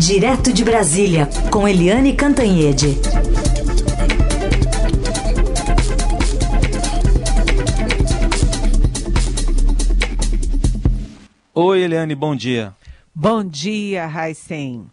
Direto de Brasília, com Eliane Cantanhede. Oi, Eliane, bom dia. Bom dia, Raicem.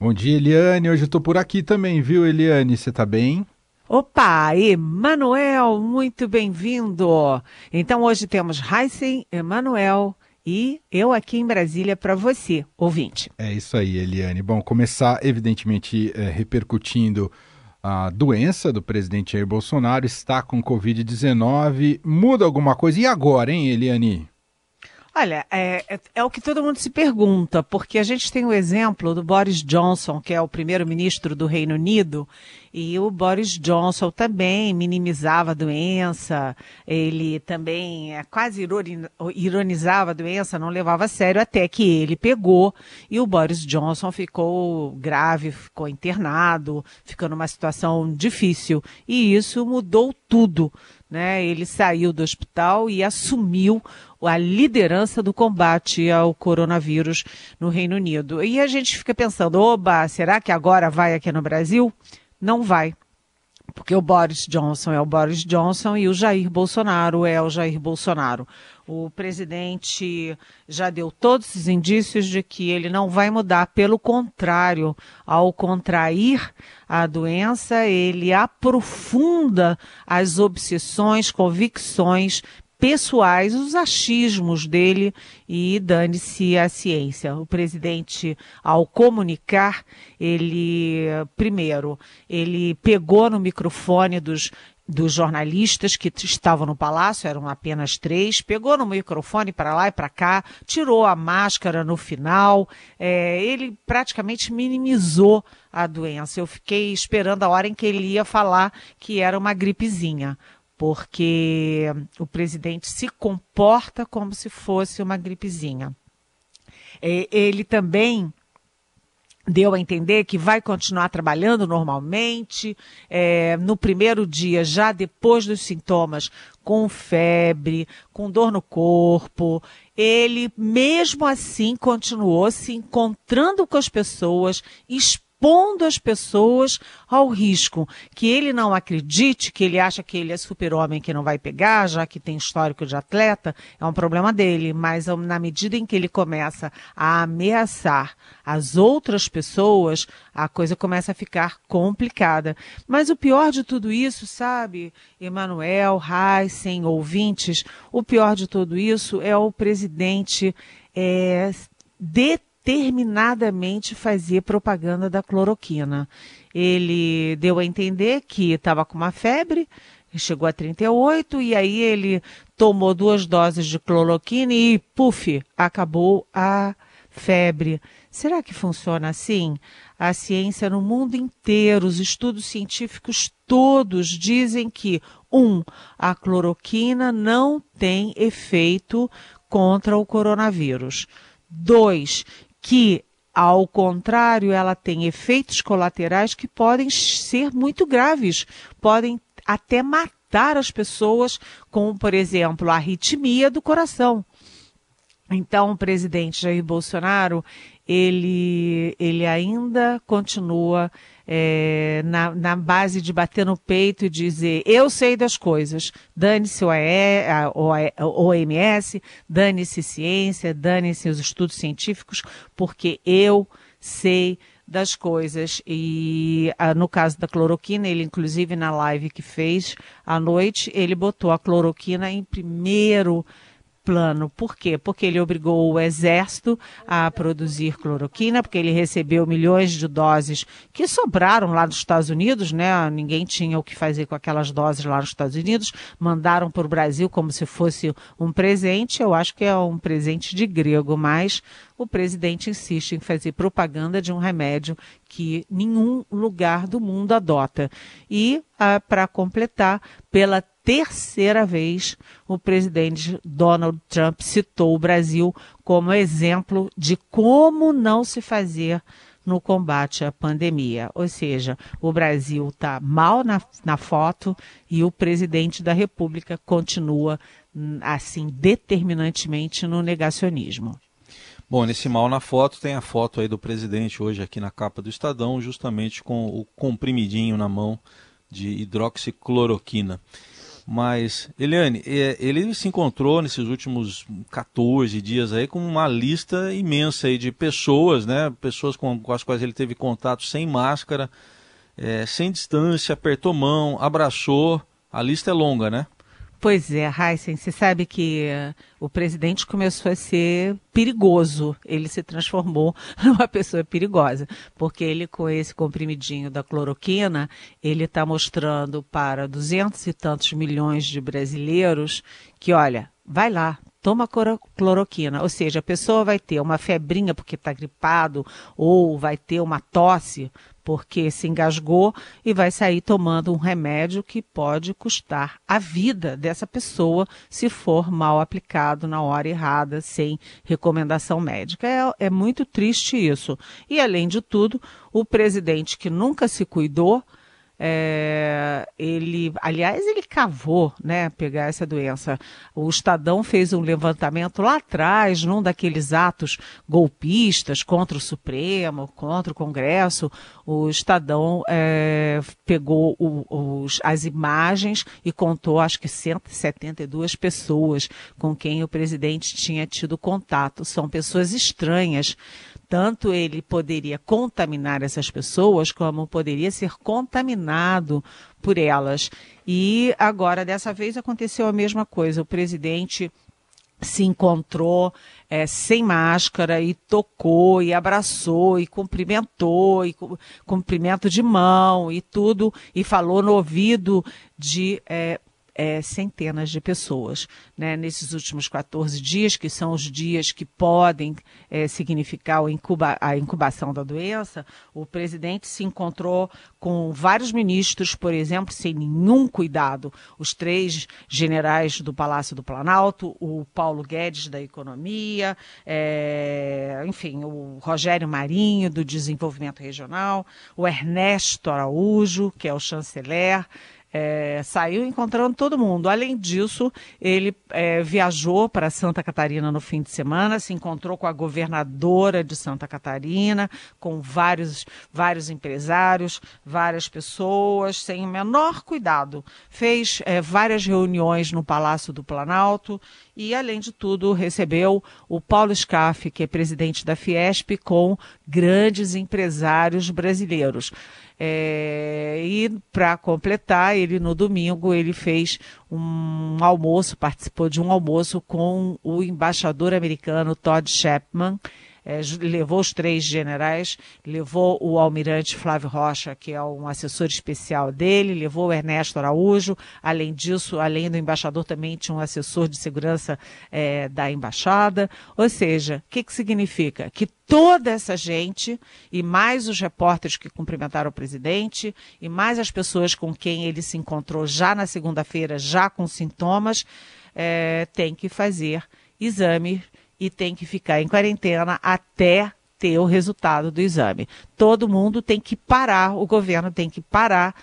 Bom dia, Eliane. Hoje eu tô por aqui também, viu, Eliane? Você tá bem? Opa, Emanuel, muito bem-vindo. Então hoje temos Heisen, Emanuel e eu aqui em Brasília para você, ouvinte. É isso aí, Eliane. Bom, começar evidentemente é, repercutindo a doença do presidente Jair Bolsonaro, está com Covid-19. Muda alguma coisa? E agora, hein, Eliane? Olha, é, é, é, o que todo mundo se pergunta, porque a gente tem o exemplo do Boris Johnson, que é o primeiro-ministro do Reino Unido, e o Boris Johnson também minimizava a doença, ele também é, quase ironizava a doença, não levava a sério, até que ele pegou e o Boris Johnson ficou grave, ficou internado, ficou numa situação difícil. E isso mudou tudo. Né? Ele saiu do hospital e assumiu a liderança do combate ao coronavírus no Reino Unido. E a gente fica pensando, oba, será que agora vai aqui no Brasil? Não vai. Porque o Boris Johnson é o Boris Johnson e o Jair Bolsonaro é o Jair Bolsonaro. O presidente já deu todos os indícios de que ele não vai mudar, pelo contrário, ao contrair a doença, ele aprofunda as obsessões, convicções pessoais, os achismos dele e dane-se a ciência. O presidente, ao comunicar, ele, primeiro, ele pegou no microfone dos dos jornalistas que estavam no palácio, eram apenas três, pegou no microfone para lá e para cá, tirou a máscara no final, é, ele praticamente minimizou a doença. Eu fiquei esperando a hora em que ele ia falar que era uma gripezinha porque o presidente se comporta como se fosse uma gripezinha. É, ele também deu a entender que vai continuar trabalhando normalmente, é, no primeiro dia, já depois dos sintomas, com febre, com dor no corpo. Ele, mesmo assim, continuou se encontrando com as pessoas, expondo as pessoas ao risco. Que ele não acredite, que ele acha que ele é super-homem que não vai pegar, já que tem histórico de atleta, é um problema dele. Mas na medida em que ele começa a ameaçar as outras pessoas, a coisa começa a ficar complicada. Mas o pior de tudo isso, sabe, Emanuel, Heisen, ouvintes, o pior de tudo isso é o presidente é, determinadamente fazer propaganda da cloroquina. Ele deu a entender que estava com uma febre, chegou a 38 e aí ele tomou duas doses de cloroquina e, puf, acabou a febre. Será que funciona assim? A ciência no mundo inteiro, os estudos científicos todos dizem que, um, a cloroquina não tem efeito contra o coronavírus. Dois, que ao contrário, ela tem efeitos colaterais que podem ser muito graves, podem até matar as pessoas, como, por exemplo, a arritmia do coração. Então, o presidente Jair Bolsonaro, ele, ele ainda continua é, na, na, base de bater no peito e dizer eu sei das coisas, dane-se o OMS, dane-se ciência, dane-se os estudos científicos, porque eu sei das coisas. E no caso da cloroquina, ele inclusive na live que fez à noite, ele botou a cloroquina em primeiro plano. Por quê? Porque ele obrigou o exército a produzir cloroquina, porque ele recebeu milhões de doses que sobraram lá nos Estados Unidos, né? Ninguém tinha o que fazer com aquelas doses lá nos Estados Unidos, mandaram para o Brasil como se fosse um presente. Eu acho que é um presente de grego, mas o presidente insiste em fazer propaganda de um remédio que nenhum lugar do mundo adota. E, ah, para completar, pela terceira vez, o presidente Donald Trump citou o Brasil como exemplo de como não se fazer no combate à pandemia. Ou seja, o Brasil está mal na, na foto e o presidente da República continua hum, assim determinantemente no negacionismo. Bom, nesse mal na foto tem a foto aí do presidente hoje aqui na capa do Estadão, justamente com o comprimidinho na mão de hidroxicloroquina. Mas, Eliane, é, ele se encontrou nesses últimos 14 dias aí com uma lista imensa aí de pessoas, né? Pessoas com, com as quais ele teve contato sem máscara, é, sem distância, apertou mão, abraçou. A lista é longa, né? Pois é, Heisen, você sabe que uh, o presidente começou a ser perigoso. Ele se transformou numa pessoa perigosa, porque ele, com esse comprimidinho da cloroquina, ele está mostrando para duzentos e tantos milhões de brasileiros que, olha, vai lá, toma cloroquina. Ou seja, a pessoa vai ter uma febrinha porque está gripado, ou vai ter uma tosse porque se engasgou e vai sair tomando um remédio que pode custar a vida dessa pessoa se for mal aplicado na hora errada, sem recomendação médica. É, é muito triste isso. E, além de tudo, o presidente que nunca se cuidou é, ele, aliás, ele cavou, né, pegar essa doença. O Estadão fez um levantamento lá atrás, num daqueles atos golpistas contra o Supremo, contra o Congresso. O Estadão é, pegou o, os, as imagens e contou, acho que 172 pessoas com quem o presidente tinha tido contato. São pessoas estranhas tanto ele poderia contaminar essas pessoas, como poderia ser contaminado por elas. E agora, dessa vez, aconteceu a mesma coisa. O presidente se encontrou é, sem máscara e tocou e abraçou e cumprimentou e cumprimento de mão e tudo e falou no ouvido de é, é, centenas de pessoas. Né? Nesses últimos 14 dias, que são os dias que podem é, significar incuba a incubação da doença, o presidente se encontrou com vários ministros, por exemplo, sem nenhum cuidado. Os três generais do Palácio do Planalto, o Paulo Guedes da Economia, é, enfim, o Rogério Marinho do Desenvolvimento Regional, o Ernesto Araújo, que é o chanceler. É, saiu encontrando todo mundo. Além disso, ele é, viajou para Santa Catarina no fim de semana, se encontrou com a governadora de Santa Catarina, com vários, vários empresários, várias pessoas, sem o menor cuidado. Fez é, várias reuniões no Palácio do Planalto e, além de tudo, recebeu o Paulo Scaff, que é presidente da Fiesp, com grandes empresários brasileiros. É, e para completar, ele no domingo ele fez um almoço, participou de um almoço com o embaixador americano Todd Chapman é, levou os três generais, levou o almirante Flávio Rocha, que é um assessor especial dele, levou o Ernesto Araújo, além disso, além do embaixador, também tinha um assessor de segurança é, da embaixada. Ou seja, o que, que significa? Que toda essa gente, e mais os repórteres que cumprimentaram o presidente, e mais as pessoas com quem ele se encontrou já na segunda-feira, já com sintomas, é, tem que fazer exame e tem que ficar em quarentena até ter o resultado do exame. Todo mundo tem que parar, o governo tem que parar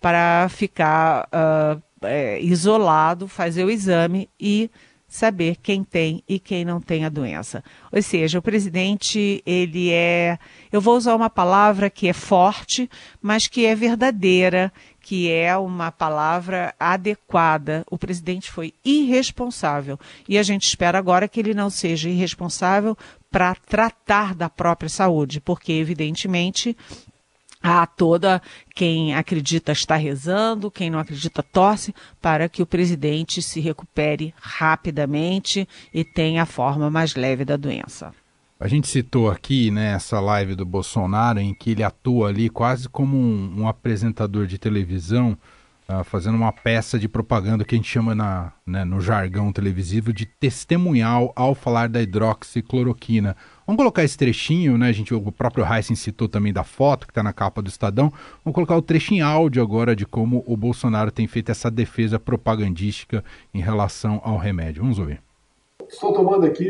para ficar uh, isolado, fazer o exame e saber quem tem e quem não tem a doença. Ou seja, o presidente, ele é, eu vou usar uma palavra que é forte, mas que é verdadeira, que é uma palavra adequada. O presidente foi irresponsável e a gente espera agora que ele não seja irresponsável para tratar da própria saúde, porque evidentemente Há toda quem acredita está rezando, quem não acredita torce para que o presidente se recupere rapidamente e tenha a forma mais leve da doença. A gente citou aqui nessa né, live do Bolsonaro em que ele atua ali quase como um, um apresentador de televisão, uh, fazendo uma peça de propaganda que a gente chama na, né, no jargão televisivo de testemunhal ao falar da hidroxicloroquina. Vamos colocar esse trechinho, né? A gente, o próprio Heisen citou também da foto que está na capa do Estadão. Vamos colocar o trechinho áudio agora de como o Bolsonaro tem feito essa defesa propagandística em relação ao remédio. Vamos ouvir. Estou tomando aqui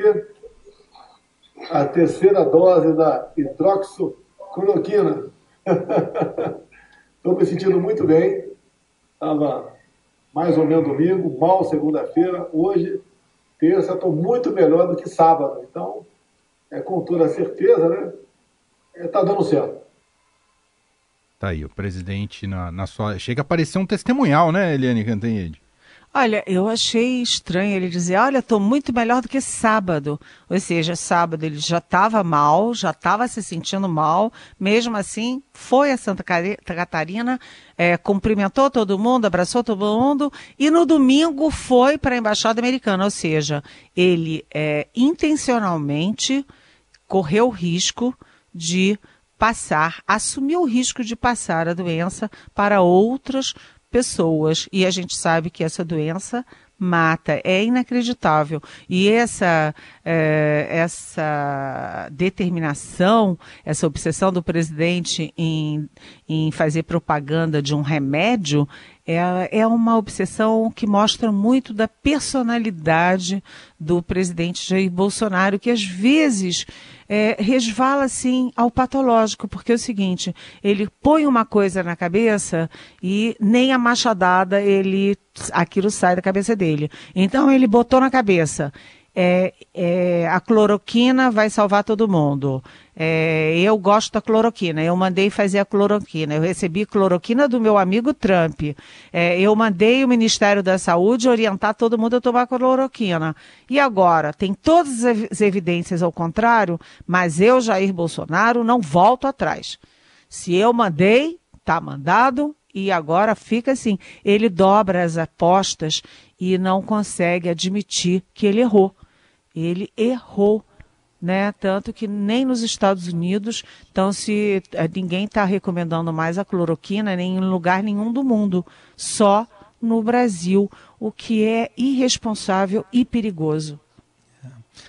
a terceira dose da hidroxicloroquina. Estou me sentindo muito bem. Estava mais ou menos domingo, mal segunda-feira. Hoje, terça, estou muito melhor do que sábado. Então, é, com toda certeza, né? Está é, dando certo. Tá aí, o presidente na, na sua. Chega a parecer um testemunhal, né, Eliane Cantanhede? Olha, eu achei estranho ele dizer, olha, estou muito melhor do que sábado. Ou seja, sábado ele já estava mal, já estava se sentindo mal, mesmo assim foi a Santa Catarina, é, cumprimentou todo mundo, abraçou todo mundo, e no domingo foi para a Embaixada Americana. Ou seja, ele é, intencionalmente correu o risco de passar, assumiu o risco de passar a doença para outras pessoas. E a gente sabe que essa doença mata, é inacreditável. E essa, é, essa determinação, essa obsessão do presidente em, em fazer propaganda de um remédio é, é uma obsessão que mostra muito da personalidade do presidente Jair Bolsonaro, que às vezes é, resvala assim ao patológico, porque é o seguinte, ele põe uma coisa na cabeça e nem a machadada ele aquilo sai da cabeça dele. Então ele botou na cabeça é, é, a cloroquina vai salvar todo mundo. É, eu gosto da cloroquina, eu mandei fazer a cloroquina. Eu recebi cloroquina do meu amigo Trump. É, eu mandei o Ministério da Saúde orientar todo mundo a tomar cloroquina. E agora, tem todas as evidências ao contrário, mas eu, Jair Bolsonaro, não volto atrás. Se eu mandei, está mandado, e agora fica assim. Ele dobra as apostas e não consegue admitir que ele errou. Ele errou. Né? Tanto que nem nos Estados Unidos, então se eh, ninguém está recomendando mais a cloroquina nem em lugar nenhum do mundo, só no Brasil, o que é irresponsável e perigoso.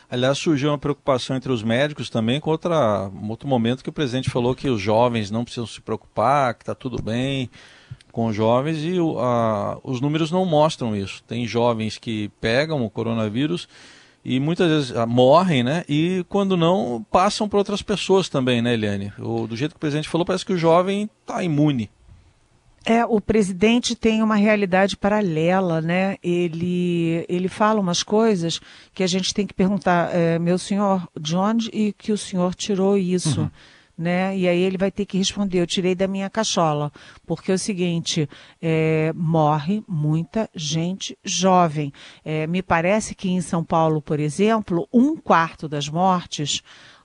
Aliás, surgiu uma preocupação entre os médicos também com outra, um outro momento que o presidente falou que os jovens não precisam se preocupar, que está tudo bem com jovens e a, os números não mostram isso. Tem jovens que pegam o coronavírus e muitas vezes ah, morrem, né? E quando não, passam para outras pessoas também, né, Eliane? O, do jeito que o presidente falou, parece que o jovem está imune. É, o presidente tem uma realidade paralela, né? Ele, ele fala umas coisas que a gente tem que perguntar, é, meu senhor, de onde e que o senhor tirou isso? Uhum né? E aí ele vai ter que responder: eu tirei da minha cachola, porque é o seguinte, é, morre muita gente jovem. É, me parece que em São Paulo, por exemplo, um quarto das mortes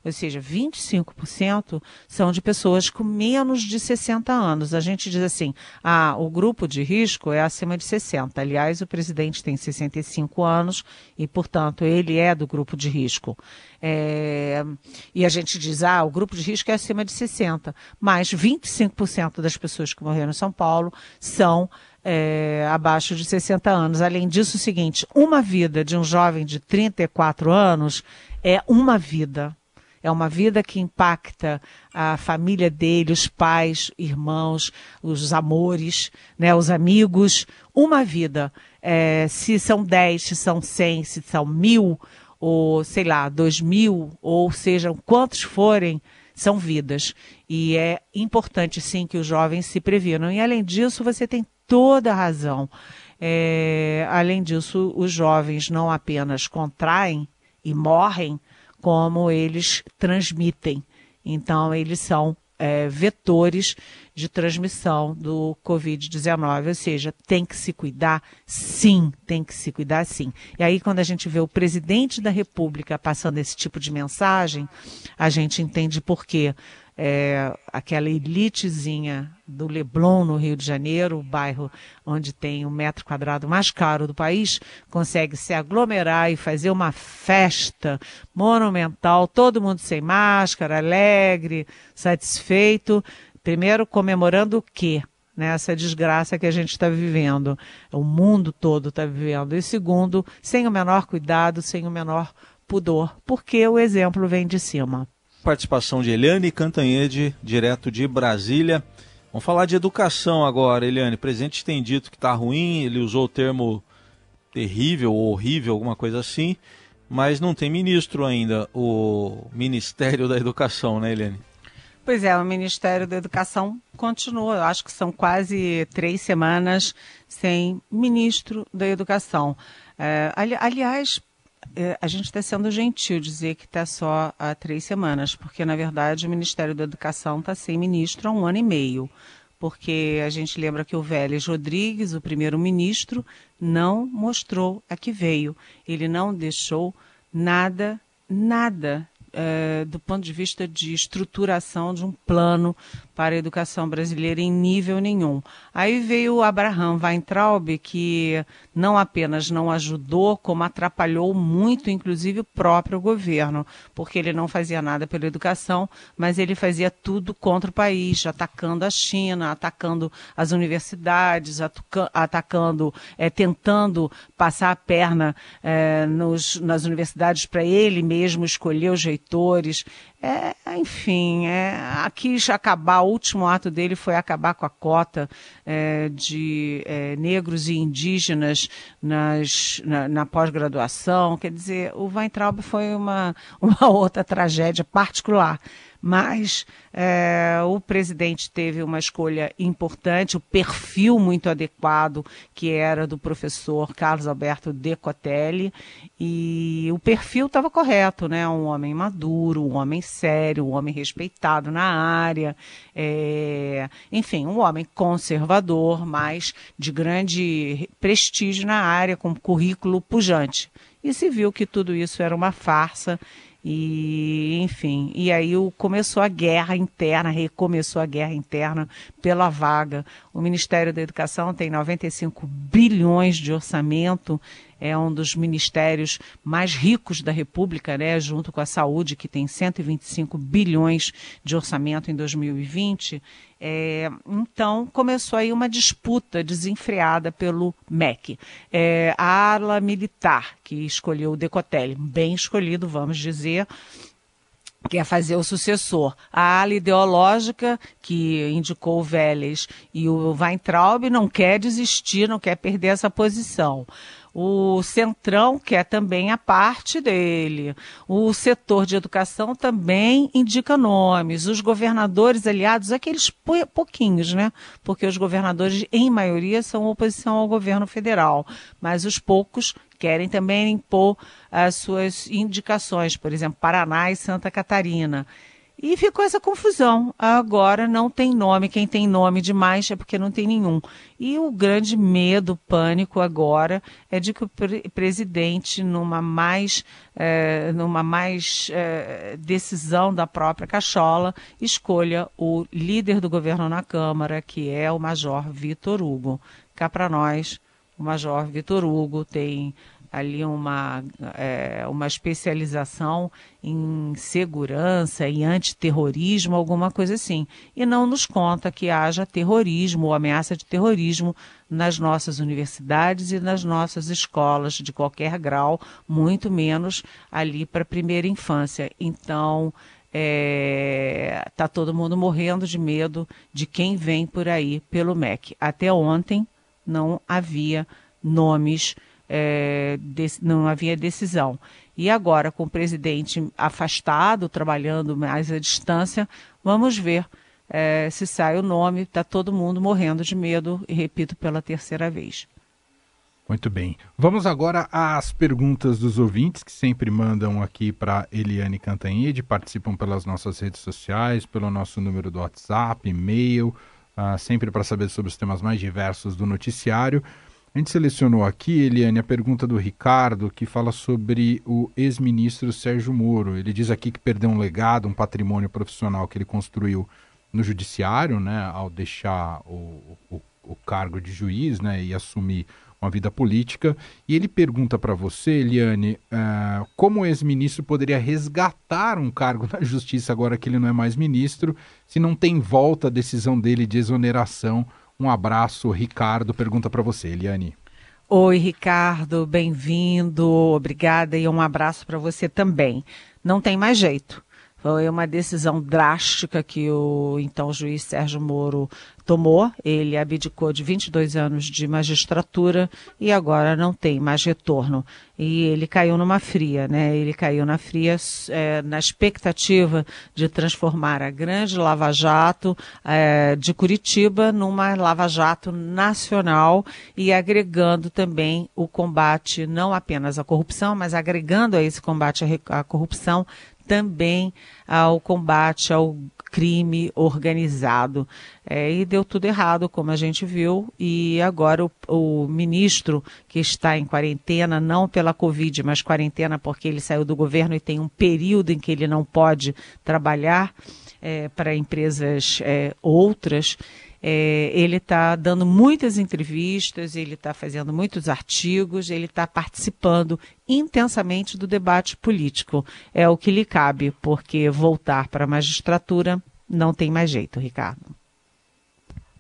ou seja, 25% são de pessoas com menos de 60 anos. A gente diz assim, ah, o grupo de risco é acima de 60. Aliás, o presidente tem 65 anos e, portanto, ele é do grupo de risco. É, e a gente diz, ah, o grupo de risco é acima de 60. Mas 25% das pessoas que morreram em São Paulo são é, abaixo de 60 anos. Além disso, o seguinte: uma vida de um jovem de 34 anos é uma vida. É uma vida que impacta a família dele, os pais, irmãos, os amores, né, os amigos. Uma vida. É, se são 10, se são 100, se são mil, ou sei lá, dois mil, ou sejam quantos forem, são vidas. E é importante, sim, que os jovens se previnam. E além disso, você tem toda a razão. É, além disso, os jovens não apenas contraem e morrem, como eles transmitem. Então, eles são é, vetores de transmissão do Covid-19, ou seja, tem que se cuidar, sim, tem que se cuidar, sim. E aí, quando a gente vê o presidente da República passando esse tipo de mensagem, a gente entende por quê é, aquela elitezinha do Leblon, no Rio de Janeiro, o bairro onde tem o metro quadrado mais caro do país, consegue se aglomerar e fazer uma festa monumental, todo mundo sem máscara, alegre, satisfeito. Primeiro, comemorando o quê? Nessa desgraça que a gente está vivendo, o mundo todo está vivendo. E segundo, sem o menor cuidado, sem o menor pudor, porque o exemplo vem de cima participação de Eliane Cantanhede, direto de Brasília. Vamos falar de educação agora, Eliane. O presidente tem dito que está ruim, ele usou o termo terrível horrível, alguma coisa assim, mas não tem ministro ainda, o Ministério da Educação, né, Eliane? Pois é, o Ministério da Educação continua, eu acho que são quase três semanas sem ministro da Educação. É, ali, aliás, a gente está sendo gentil dizer que está só há três semanas, porque, na verdade, o Ministério da Educação está sem ministro há um ano e meio. Porque a gente lembra que o Vélez Rodrigues, o primeiro-ministro, não mostrou a que veio. Ele não deixou nada, nada é, do ponto de vista de estruturação de um plano para a educação brasileira em nível nenhum. Aí veio o Abraham Weintraub, que não apenas não ajudou, como atrapalhou muito, inclusive, o próprio governo, porque ele não fazia nada pela educação, mas ele fazia tudo contra o país, atacando a China, atacando as universidades, atacando, é, tentando passar a perna é, nos, nas universidades para ele mesmo escolher os reitores. É, enfim, é, quis acabar, o último ato dele foi acabar com a cota é, de é, negros e indígenas nas, na, na pós-graduação. Quer dizer, o Weintraub foi uma, uma outra tragédia particular mas é, o presidente teve uma escolha importante, o perfil muito adequado, que era do professor Carlos Alberto Decotelli, e o perfil estava correto, né? Um homem maduro, um homem sério, um homem respeitado na área, é, enfim, um homem conservador, mas de grande prestígio na área, com currículo pujante. E se viu que tudo isso era uma farsa e, enfim, e aí começou a guerra interna, recomeçou a guerra interna pela vaga. O Ministério da Educação tem 95 bilhões de orçamento é um dos ministérios mais ricos da República, né, junto com a saúde, que tem 125 bilhões de orçamento em 2020. É, então, começou aí uma disputa desenfreada pelo MEC. É, a ala militar, que escolheu o Decotelli, bem escolhido, vamos dizer, quer fazer o sucessor. A ala ideológica, que indicou o Vélez e o Weintraub, não quer desistir, não quer perder essa posição o Centrão quer também a parte dele. O setor de educação também indica nomes. Os governadores aliados, aqueles pouquinhos, né? Porque os governadores, em maioria, são oposição ao governo federal. Mas os poucos querem também impor as suas indicações, por exemplo, Paraná e Santa Catarina. E ficou essa confusão. Agora não tem nome. Quem tem nome demais é porque não tem nenhum. E o grande medo, pânico agora é de que o pre presidente, numa mais, é, numa mais é, decisão da própria cachola, escolha o líder do governo na Câmara, que é o Major Vitor Hugo. Cá para nós, o Major Vitor Hugo tem ali uma, é, uma especialização em segurança, em antiterrorismo, alguma coisa assim. E não nos conta que haja terrorismo ou ameaça de terrorismo nas nossas universidades e nas nossas escolas de qualquer grau, muito menos ali para a primeira infância. Então, está é, tá todo mundo morrendo de medo de quem vem por aí pelo MEC. Até ontem não havia nomes é, não havia decisão. E agora, com o presidente afastado, trabalhando mais à distância, vamos ver é, se sai o nome. Está todo mundo morrendo de medo, e repito pela terceira vez. Muito bem. Vamos agora às perguntas dos ouvintes que sempre mandam aqui para Eliane Cantanhede, participam pelas nossas redes sociais, pelo nosso número do WhatsApp, e-mail, uh, sempre para saber sobre os temas mais diversos do noticiário. A gente selecionou aqui, Eliane, a pergunta do Ricardo, que fala sobre o ex-ministro Sérgio Moro. Ele diz aqui que perdeu um legado, um patrimônio profissional que ele construiu no judiciário, né, ao deixar o, o, o cargo de juiz, né, e assumir uma vida política. E ele pergunta para você, Eliane, uh, como o ex-ministro poderia resgatar um cargo na justiça agora que ele não é mais ministro, se não tem volta a decisão dele de exoneração um abraço, Ricardo pergunta para você, Eliane. Oi, Ricardo, bem-vindo, obrigada e um abraço para você também. Não tem mais jeito. Foi uma decisão drástica que o então juiz Sérgio Moro tomou. Ele abdicou de 22 anos de magistratura e agora não tem mais retorno. E ele caiu numa fria, né? Ele caiu na fria é, na expectativa de transformar a grande Lava Jato é, de Curitiba numa Lava Jato nacional e agregando também o combate não apenas à corrupção, mas agregando a esse combate à corrupção também ao combate ao crime organizado. É, e deu tudo errado, como a gente viu, e agora o, o, ministro que está em quarentena, não pela Covid, mas quarentena porque ele saiu do governo e tem um período em que ele não pode trabalhar é, para empresas é, outras. É, ele está dando muitas entrevistas, ele está fazendo muitos artigos, ele está participando intensamente do debate político. É o que lhe cabe, porque voltar para a magistratura não tem mais jeito, Ricardo.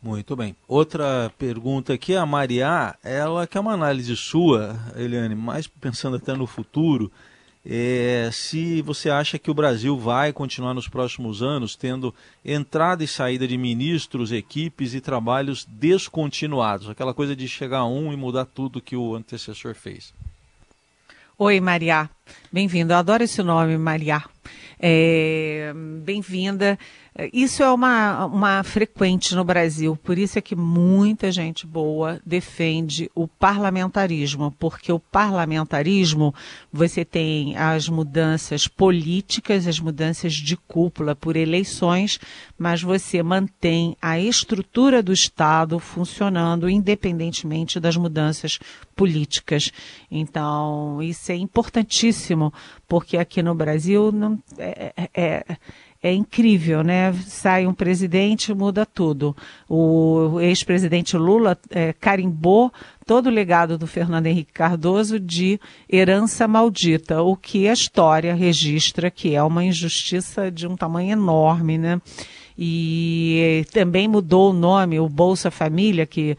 Muito bem. Outra pergunta aqui, a Maria, ela quer uma análise sua, Eliane, mais pensando até no futuro é, se você acha que o Brasil vai continuar nos próximos anos tendo entrada e saída de ministros, equipes e trabalhos descontinuados, aquela coisa de chegar a um e mudar tudo que o antecessor fez. Oi, Maria. Bem-vindo. Adoro esse nome, Maria. É, Bem-vinda. Isso é uma, uma frequente no Brasil, por isso é que muita gente boa defende o parlamentarismo, porque o parlamentarismo você tem as mudanças políticas, as mudanças de cúpula por eleições, mas você mantém a estrutura do Estado funcionando independentemente das mudanças políticas. Então, isso é importantíssimo, porque aqui no Brasil não, é, é, é incrível, né? Sai um presidente, muda tudo. O ex-presidente Lula é, carimbou todo o legado do Fernando Henrique Cardoso de herança maldita, o que a história registra que é uma injustiça de um tamanho enorme, né? e também mudou o nome, o Bolsa Família, que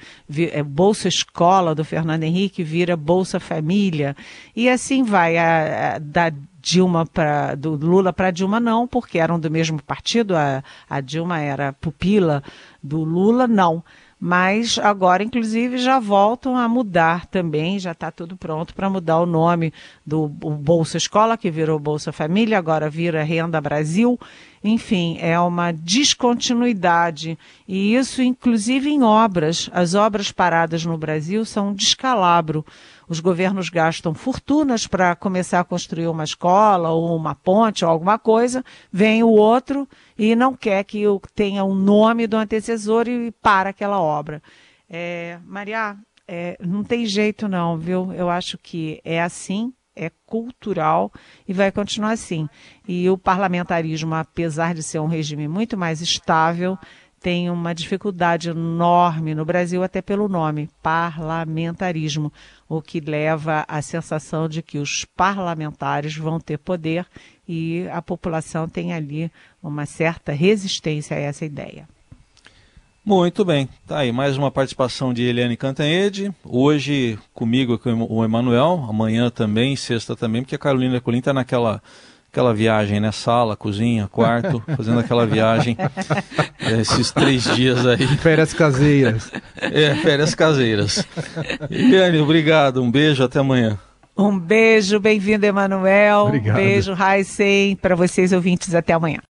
é Bolsa Escola do Fernando Henrique, vira Bolsa Família. E assim vai, a, a, da Dilma para do Lula para Dilma não, porque eram do mesmo partido, a, a Dilma era pupila do Lula, não mas agora, inclusive, já voltam a mudar também, já está tudo pronto para mudar o nome do Bolsa Escola, que virou Bolsa Família, agora vira Renda Brasil. Enfim, é uma descontinuidade. E isso, inclusive, em obras. As obras paradas no Brasil são um descalabro. Os governos gastam fortunas para começar a construir uma escola ou uma ponte ou alguma coisa, vem o outro e não quer que tenha o um nome do antecessor e para aquela obra. É, Maria, é, não tem jeito não, viu? Eu acho que é assim, é cultural e vai continuar assim. E o parlamentarismo, apesar de ser um regime muito mais estável, tem uma dificuldade enorme no Brasil, até pelo nome, parlamentarismo, o que leva à sensação de que os parlamentares vão ter poder e a população tem ali uma certa resistência a essa ideia. Muito bem, tá aí mais uma participação de Eliane Cantanhede, hoje comigo com o Emanuel, amanhã também, sexta também, porque a Carolina Colim está naquela aquela viagem, né? Sala, cozinha, quarto, fazendo aquela viagem esses três dias aí. Férias caseiras. É, férias caseiras. Eliane, obrigado, um beijo, até amanhã. Um beijo, bem-vindo, Emanuel. Obrigado. Beijo, Heisen, para vocês ouvintes, até amanhã.